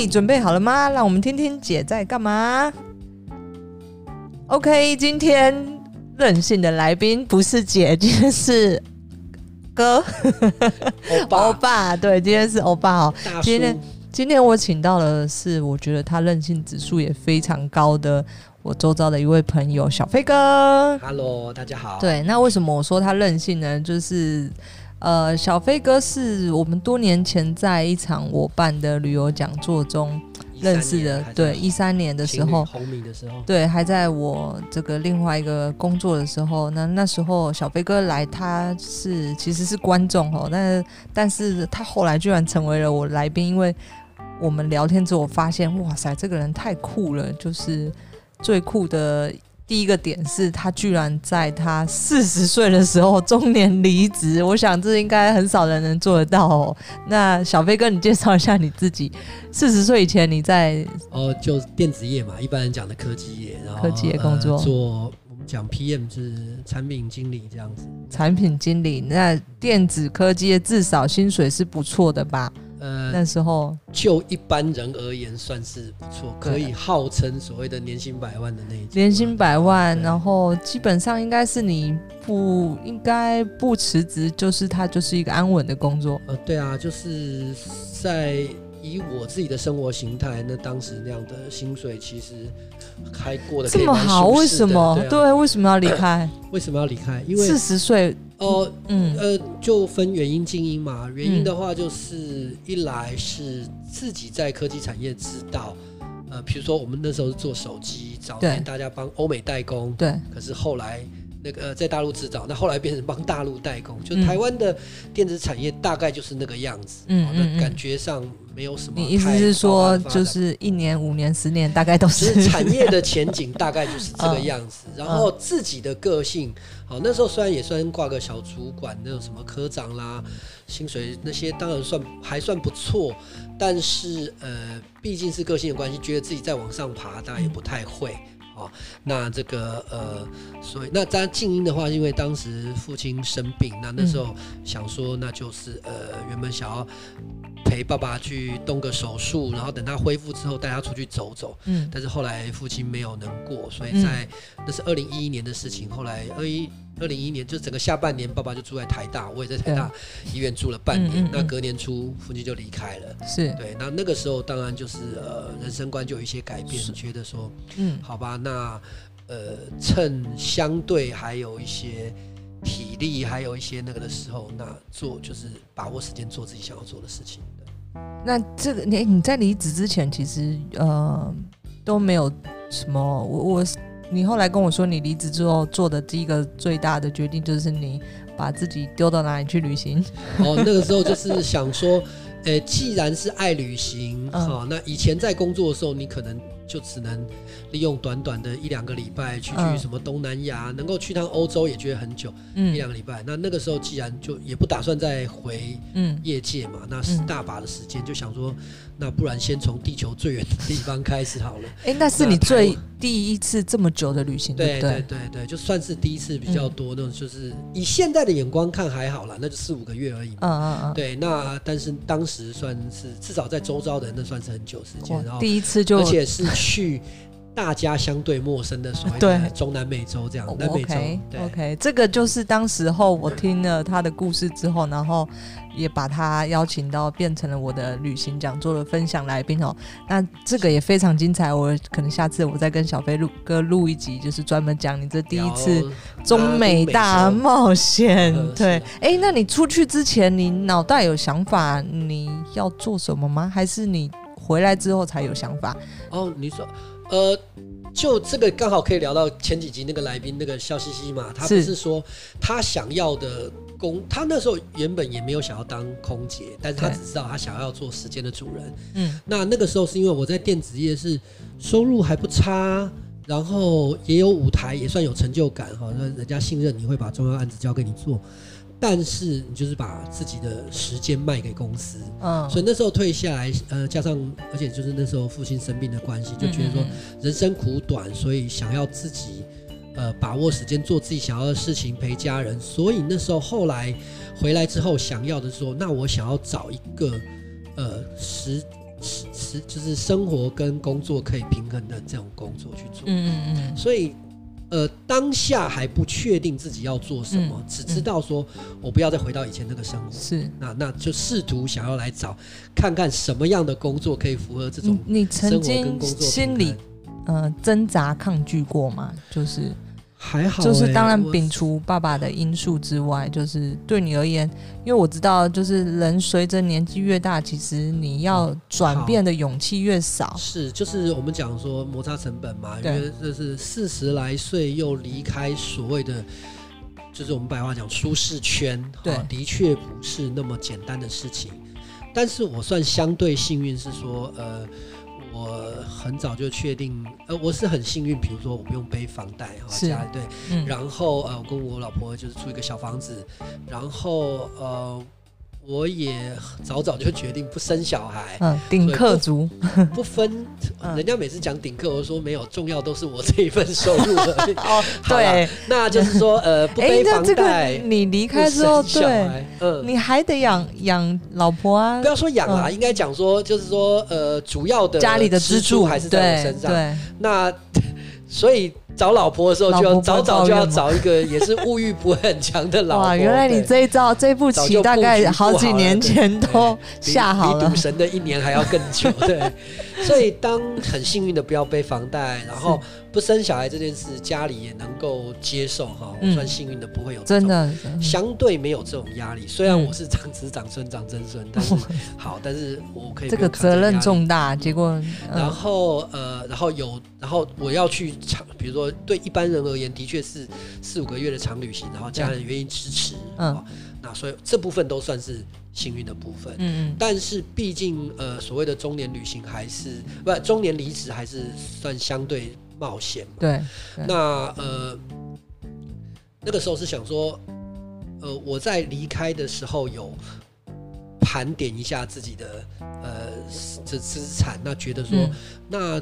嘿，准备好了吗？让我们听听姐在干嘛。OK，今天任性的来宾不是姐，今天是哥，欧巴，欧巴，对，今天是欧巴哦。今天，今天我请到的是，我觉得他任性指数也非常高的，我周遭的一位朋友小飞哥。Hello，大家好。对，那为什么我说他任性呢？就是。呃，小飞哥是我们多年前在一场我办的旅游讲座中认识的，对，一三年的时候，红米的时候，对，还在我这个另外一个工作的时候，那那时候小飞哥来，他是其实是观众哦，但是但是他后来居然成为了我来宾，因为我们聊天之后，我发现哇塞，这个人太酷了，就是最酷的。第一个点是他居然在他四十岁的时候中年离职，我想这应该很少人能做得到哦。那小飞哥，你介绍一下你自己。四十岁以前你在哦，就电子业嘛，一般人讲的科技业，然后科技业工作，呃、做我们讲 PM 是产品经理这样子。产品经理，那电子科技业至少薪水是不错的吧？呃，那时候就一般人而言算是不错，可以号称所谓的年薪百万的那一种。年薪百万，然后基本上应该是你不应该不辞职，就是它就是一个安稳的工作。呃，对啊，就是在。以我自己的生活形态，那当时那样的薪水其实还过得这么好，为什么？对，啊、对，为什么要离开？为什么要离开？因为四十岁哦，嗯呃，就分原因、静因嘛。原因的话，就是一来是自己在科技产业知道，呃，比如说我们那时候是做手机，早年大家帮欧美代工，对，可是后来。那个在大陆制造，那后来变成帮大陆代工，就台湾的电子产业大概就是那个样子，嗯，那感觉上没有什么。你意思是说，就是一年、五年、十年，大概都是产业的前景大概就是这个样子。然后自己的个性，好，那时候虽然也算挂个小主管，那种什么科长啦，薪水那些当然算还算不错，但是呃，毕竟是个性的关系，觉得自己再往上爬，大概也不太会。哦，那这个呃，所以那在静音的话，因为当时父亲生病，那那时候想说，那就是呃，原本想要陪爸爸去动个手术，然后等他恢复之后带他出去走走。嗯，但是后来父亲没有能过，所以在那是二零一一年的事情。后来二一。二零一一年，就整个下半年，爸爸就住在台大，我也在台大医院住了半年。嗯嗯嗯、那隔年初，父亲就离开了。是对，那那个时候当然就是呃，人生观就有一些改变，觉得说，嗯，好吧，那呃，趁相对还有一些体力，还有一些那个的时候，那做就是把握时间做自己想要做的事情。那这个你你在离职之前，其实呃都没有什么，我我。你后来跟我说，你离职之后做的第一个最大的决定，就是你把自己丢到哪里去旅行？哦，那个时候就是想说，呃，既然是爱旅行，好，那以前在工作的时候，你可能。就只能利用短短的一两个礼拜去去什么东南亚，能够去趟欧洲也觉得很久，一两个礼拜。那那个时候既然就也不打算再回业界嘛，那是大把的时间，就想说，那不然先从地球最远的地方开始好了。哎，那是你最第一次这么久的旅行，对对对对，就算是第一次比较多那种，就是以现在的眼光看还好啦，那就四五个月而已。嗯嗯嗯。对，那但是当时算是至少在周遭的人，那算是很久时间。然后第一次就，而且是。去大家相对陌生的所谓的中南美洲这样，南美洲。对，OK，这个就是当时候我听了他的故事之后，然后也把他邀请到变成了我的旅行讲座的分享来宾哦。那这个也非常精彩，我可能下次我再跟小飞录哥录一集，就是专门讲你这第一次中美大冒险。对，哎、欸，那你出去之前，你脑袋有想法你要做什么吗？还是你？回来之后才有想法哦。你说，呃，就这个刚好可以聊到前几集那个来宾那个笑嘻嘻嘛，他不是说他想要的工，他那时候原本也没有想要当空姐，但是他只知道他想要做时间的主人。嗯，那那个时候是因为我在电子业是收入还不差，然后也有舞台，也算有成就感哈，那人家信任你会把重要案子交给你做。但是你就是把自己的时间卖给公司，嗯，所以那时候退下来，呃，加上而且就是那时候父亲生病的关系，就觉得说人生苦短，所以想要自己呃把握时间做自己想要的事情，陪家人。所以那时候后来回来之后，想要的说，那我想要找一个呃时时时就是生活跟工作可以平衡的这种工作去做。嗯嗯嗯。所以，呃，当下还不确定自己要做什么，嗯、只知道说我不要再回到以前那个生活。是。那那就试图想要来找看看什么样的工作可以符合这种你曾经心里呃挣扎抗拒过吗？就是。还好、欸，就是当然摒除爸爸的因素之外，就是对你而言，因为我知道，就是人随着年纪越大，其实你要转变的勇气越少。是，就是我们讲说摩擦成本嘛，因为这是四十来岁又离开所谓的，就是我们白话讲舒适圈，对，的确不是那么简单的事情。但是我算相对幸运，是说，呃。我很早就确定，呃，我是很幸运，比如说我不用背房贷哈，家里对，嗯、然后呃，我跟我老婆就是住一个小房子，然后呃。我也早早就决定不生小孩，嗯，顶客族不，不分，人家每次讲顶客，我说没有，重要都是我这一份收入而已。哦，对，那就是说，呃，不背房贷，欸、你离开之后，对，嗯，你还得养养老婆啊。不要说养啊，嗯、应该讲说，就是说，呃，主要的家里的支柱还是在我身上。那所以。找老婆的时候，就要早早就要找一个 也是物欲不会很强的老婆。哇，原来你这一招这步棋大概好几年前都 下好了，比赌神的一年还要更久。对，所以当很幸运的不要背房贷，然后。不生小孩这件事，家里也能够接受哈，我算幸运的，不会有真的相对没有这种压力。虽然我是长子长孙长曾孙，但是好，但是我可以这个责任重大。结果然后呃，然后有，然后我要去长，比如说对一般人而言，的确是四五个月的长旅行，然后家人愿意支持，嗯，那所以这部分都算是幸运的部分。嗯，但是毕竟呃，所谓的中年旅行还是不中年离职还是算相对。冒险，对，那呃，那个时候是想说，呃，我在离开的时候有盘点一下自己的呃这资产，那觉得说，嗯、那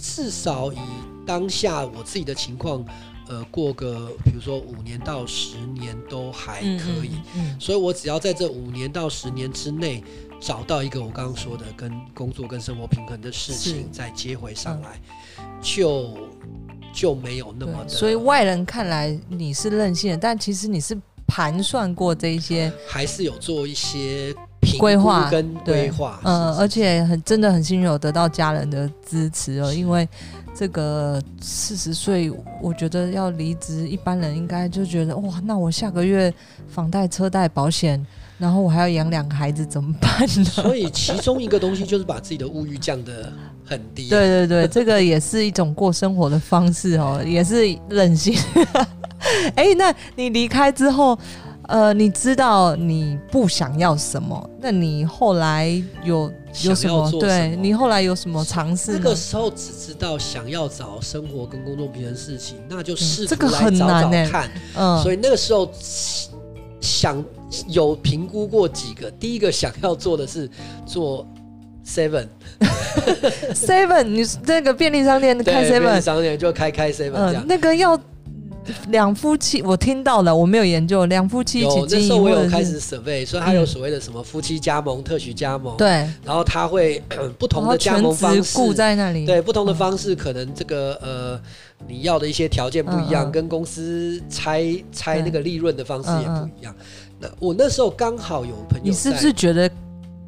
至少以当下我自己的情况，呃，过个比如说五年到十年都还可以，嗯，嗯嗯，所以我只要在这五年到十年之内找到一个我刚刚说的跟工作跟生活平衡的事情，再接回上来。嗯。就就没有那么的，所以外人看来你是任性的，但其实你是盘算过这一些，还是有做一些规划跟规划。嗯，而且很真的很幸运有得到家人的支持哦，因为这个四十岁，我觉得要离职，一般人应该就觉得哇，那我下个月房贷、车贷、保险。然后我还要养两个孩子，怎么办呢？所以其中一个东西就是把自己的物欲降得很低。对对对，这个也是一种过生活的方式哦，也是任性。哎，那你离开之后，呃，你知道你不想要什么？那你后来有有什么？对，你后来有什么尝试？那个时候只知道想要找生活跟工作平衡事情，那就试这个很难看。嗯，所以那个时候想。有评估过几个，第一个想要做的是做 Seven，Seven，你那个便利商店 开 Seven，便利商店就开开 Seven，嗯，那个要两夫妻，我听到了，我没有研究，两夫妻一起经营，那时候我有开始 survey，所以他有所谓的什么夫妻加盟、特许加盟，对，然后他会不同的加盟方式顾在那里，对，不同的方式，可能这个呃，你要的一些条件不一样，跟公司拆拆那个利润的方式也不一样。那我那时候刚好有朋友，你是不是觉得，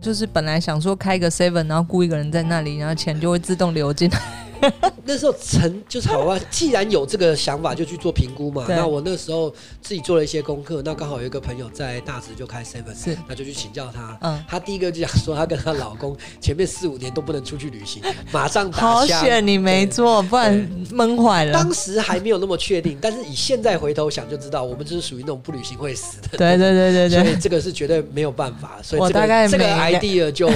就是本来想说开个 seven，然后雇一个人在那里，然后钱就会自动流进来？那时候成就是好啊，既然有这个想法，就去做评估嘛。那我那时候自己做了一些功课，那刚好有一个朋友在大直就开 seven，是，那就去请教他。嗯，他第一个就讲说，他跟她老公前面四五年都不能出去旅行，马上打好险你没做，不然闷坏了。当时还没有那么确定，但是以现在回头想就知道，我们就是属于那种不旅行会死的。对对对对对，所以这个是绝对没有办法，所以这个这个 idea 就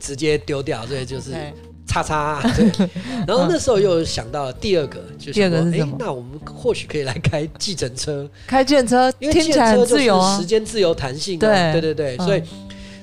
直接丢掉，所以就是。叉叉，对，然后那时候又想到了第二个，就是第二个是什么？那我们或许可以来开计程车，开计程车，因为计程车就是时间自由弹性，对。对对对，所以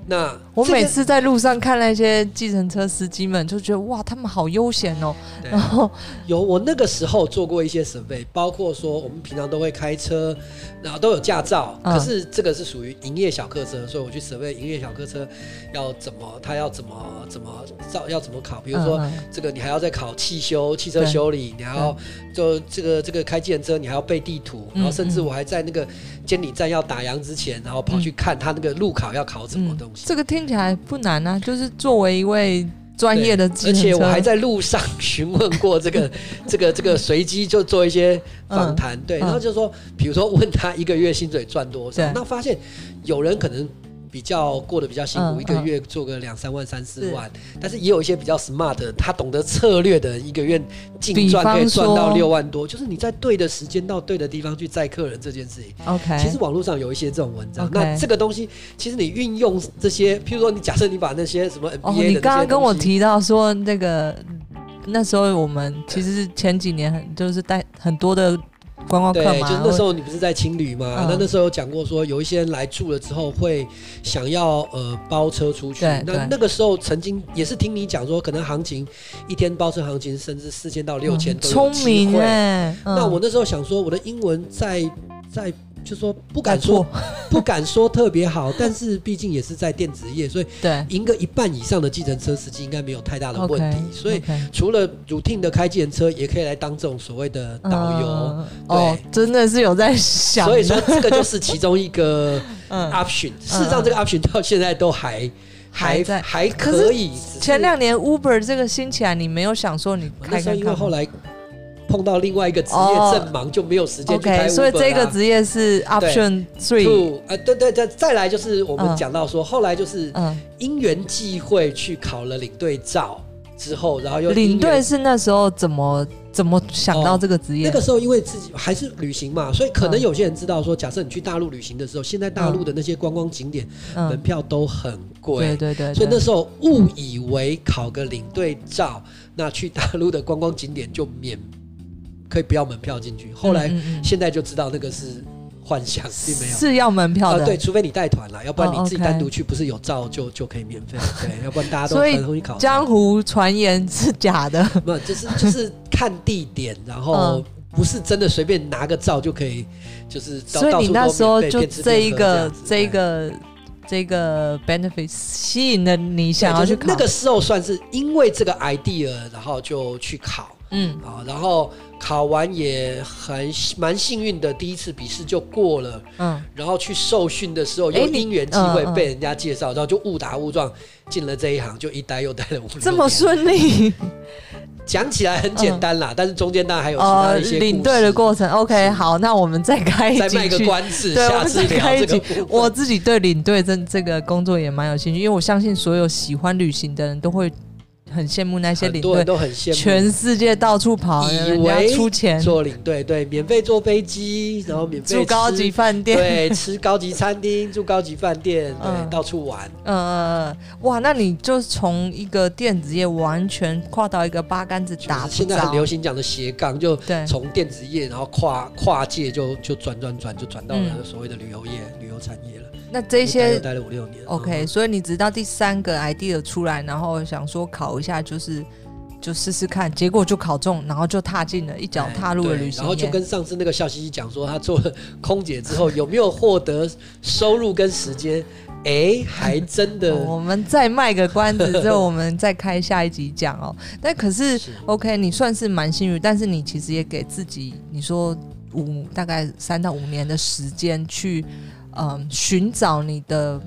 那我每次在路上看那些计程车司机们，就觉得哇，他们好悠闲哦。然后有我那个时候做过一些 survey，包括说我们平常都会开车，然后都有驾照，可是这个是属于营业小客车，所以我去 survey 营业小客车要怎么，他要怎么怎么照要怎么考，比如说这个你还要再考汽修、汽车修理，你还要就这个这个开计程车，你还要背地图，然后甚至我还在那个监理站要打烊之前，然后跑去看他那个路考要考什么东西。这个听起来不难啊，就是作为一位专业的，而且我还在路上询问过这个 这个这个随机就做一些访谈，嗯、对，然后就说，比如说问他一个月薪水赚多少，那发现有人可能。比较过得比较辛苦，嗯、一个月做个两三万、三四万，是但是也有一些比较 smart 的，他懂得策略的，一个月净赚可以赚到六万多。就是你在对的时间到对的地方去载客人这件事情。OK，其实网络上有一些这种文章。那这个东西，其实你运用这些，譬如说你假设你把那些什么 NBA 的、哦、你刚刚跟我提到说那个那时候我们其实前几年很就是带很多的。观光客嘛，对，就是那时候你不是在青旅嘛？那、嗯、那时候有讲过说，有一些人来住了之后会想要呃包车出去。对那那个时候曾经也是听你讲说，可能行情一天包车行情甚至四千到六千都有机会。聪明欸！嗯、那我那时候想说，我的英文在在。就说不敢说，不敢说特别好，但是毕竟也是在电子业，所以 对赢个一半以上的计程车司机应该没有太大的问题。Okay, 所以除了 routine 的开计程车，也可以来当这种所谓的导游。嗯、对、哦，真的是有在想。所以说这个就是其中一个 option。嗯、事实上，这个 option 到现在都还还还在还可以。前两年 Uber 这个兴起来，你没有想说你开开？因为后来。碰到另外一个职业正忙，就没有时间去开 Uber 所以这个职业是 option three。呃，对对对，再来就是我们讲到说，后来就是因缘际会去考了领队照之后，然后又领队是那时候怎么怎么想到这个职业？那个时候因为自己还是旅行嘛，所以可能有些人知道说，假设你去大陆旅行的时候，现在大陆的那些观光景点门票都很贵，对对对，所以那时候误以为考个领队照，那去大陆的观光景点就免。可以不要门票进去，后来现在就知道那个是幻想，并没有是要门票的。对，除非你带团了，要不然你自己单独去，不是有照就就可以免费。对，要不然大家都很容易考。江湖传言是假的，不，就是就是看地点，然后不是真的随便拿个照就可以，就是。所以你那时候就这一个这一个这个 benefit 吸引了你想要去考。那个时候算是因为这个 idea，然后就去考。嗯啊，然后考完也很蛮幸运的，第一次笔试就过了。嗯，然后去受训的时候，有因缘机会被人家介绍，然后就误打误撞进了这一行，就一待又待了五年。这么顺利，讲起来很简单啦，但是中间当然还有其他的一些领队的过程。OK，好，那我们再开一，再卖个关子，下次开一个。我自己对领队这这个工作也蛮有兴趣，因为我相信所有喜欢旅行的人都会。很羡慕那些领队，都很羡慕。全世界到处跑，以为出钱。做领队，对，免费坐飞机，然后免费住高级饭店，对，吃高级餐厅，住高级饭店，对，到处玩。嗯嗯嗯，哇，那你就从一个电子业完全跨到一个八竿子打不，现在很流行讲的斜杠，就从电子业，然后跨跨界就就转转转，就转到了所谓的旅游业、旅游产业了。那这些待了五六年，OK，所以你直到第三个 idea 出来，然后想说考一下，就是就试试看，结果就考中，然后就踏进了一脚踏入了旅行，然后就跟上次那个笑嘻嘻讲说，他做了空姐之后有没有获得收入跟时间？哎，还真的。我们再卖个关子，之后我们再开下一集讲哦。但可是，是 OK，你算是蛮幸运，但是你其实也给自己，你说五大概三到五年的时间去。嗯，寻找你的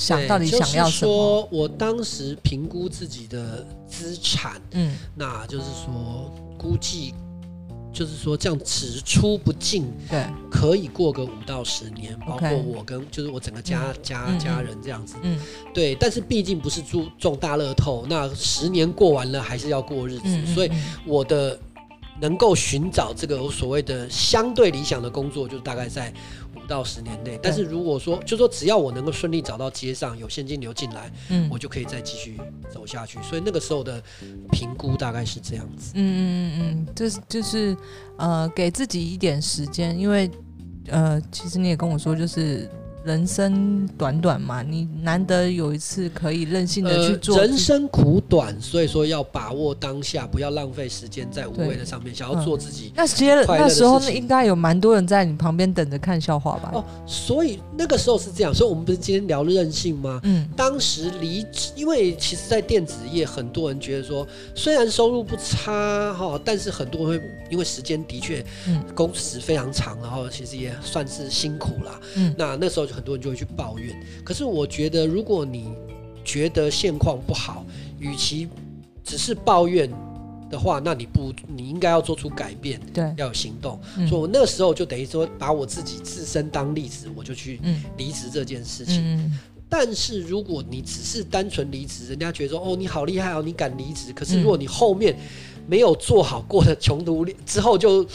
想到底想要什么？就是说我当时评估自己的资产，嗯，那就是说估计，就是说这样只出不进，对，可以过个五到十年，包括我跟就是我整个家家家人这样子，嗯，对。但是毕竟不是中中大乐透，那十年过完了还是要过日子，所以我的能够寻找这个所谓的相对理想的工作，就是大概在。到十年内，但是如果说，就说只要我能够顺利找到街上有现金流进来，嗯，我就可以再继续走下去。所以那个时候的评估大概是这样子。嗯嗯嗯嗯，就是就是呃，给自己一点时间，因为呃，其实你也跟我说，就是人生短短嘛，你难得有一次可以任性的去做、呃。人生苦短，所以说要把握当下，不要浪费时间在无谓的上面，想要做自己、嗯。那接那时候应该有蛮多人在你旁边等着看笑话吧？哦，所以那个时候是这样，所以我们不是今天聊任性吗？嗯，当时离职，因为其实，在电子业，很多人觉得说，虽然收入不差哈，但是很多人会因为时间的确，嗯，工时非常长，然后其实也算是辛苦啦。嗯，那那时候。很多人就会去抱怨，可是我觉得，如果你觉得现况不好，与其只是抱怨的话，那你不，你应该要做出改变，对，要有行动。嗯、所以我那时候就等于说，把我自己自身当例子，我就去离职这件事情。嗯、但是如果你只是单纯离职，人家觉得说，哦，你好厉害哦，你敢离职。可是如果你后面没有做好，过的穷途之后就。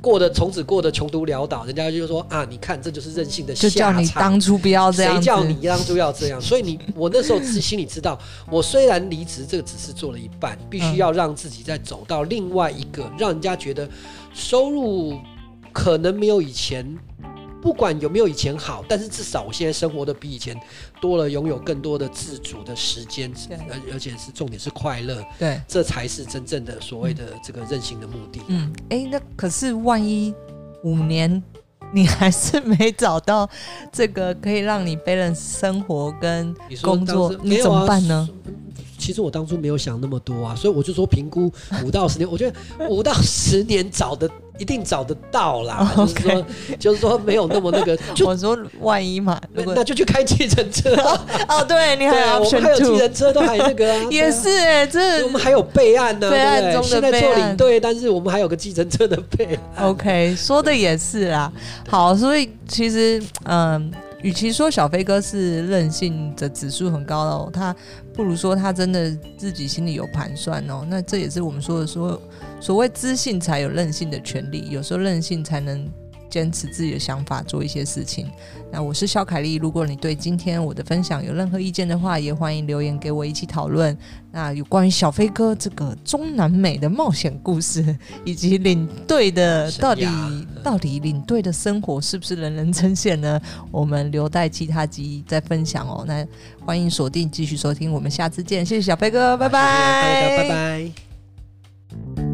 过的从此过得穷途潦倒，人家就说啊，你看这就是任性的下场。就叫你当初不要这样，谁叫你当初要这样？所以你我那时候是心里知道，我虽然离职，这个只是做了一半，必须要让自己再走到另外一个，让人家觉得收入可能没有以前。不管有没有以前好，但是至少我现在生活的比以前多了，拥有更多的自主的时间，而而且是重点是快乐，对，这才是真正的所谓的这个任性的目的。嗯，哎、欸，那可是万一五年你还是没找到这个可以让你 balance 生活跟工作，你，你怎么办呢？其实我当初没有想那么多啊，所以我就说评估五到十年，我觉得五到十年找的。一定找得到啦，okay. 就是说，就是说没有那么那个。我说万一嘛，那就去开计程车。哦，对，你还有我们还有计程车都还那个、啊。也是哎、欸，这我们还有备案呢、啊，备案中的备案。现在做领队，但是我们还有个计程车的备案。OK，说的也是啦。好，所以其实嗯。与其说小飞哥是任性的指数很高哦，他不如说他真的自己心里有盘算哦。那这也是我们说的说，所谓知性才有任性的权利，有时候任性才能。坚持自己的想法，做一些事情。那我是肖凯丽，如果你对今天我的分享有任何意见的话，也欢迎留言给我一起讨论。那有关于小飞哥这个中南美的冒险故事，以及领队的到底到底领队的生活是不是人人称羡呢？我们留待其他集再分享哦。那欢迎锁定继续收听，我们下次见。谢谢小飞哥，拜拜，拜拜。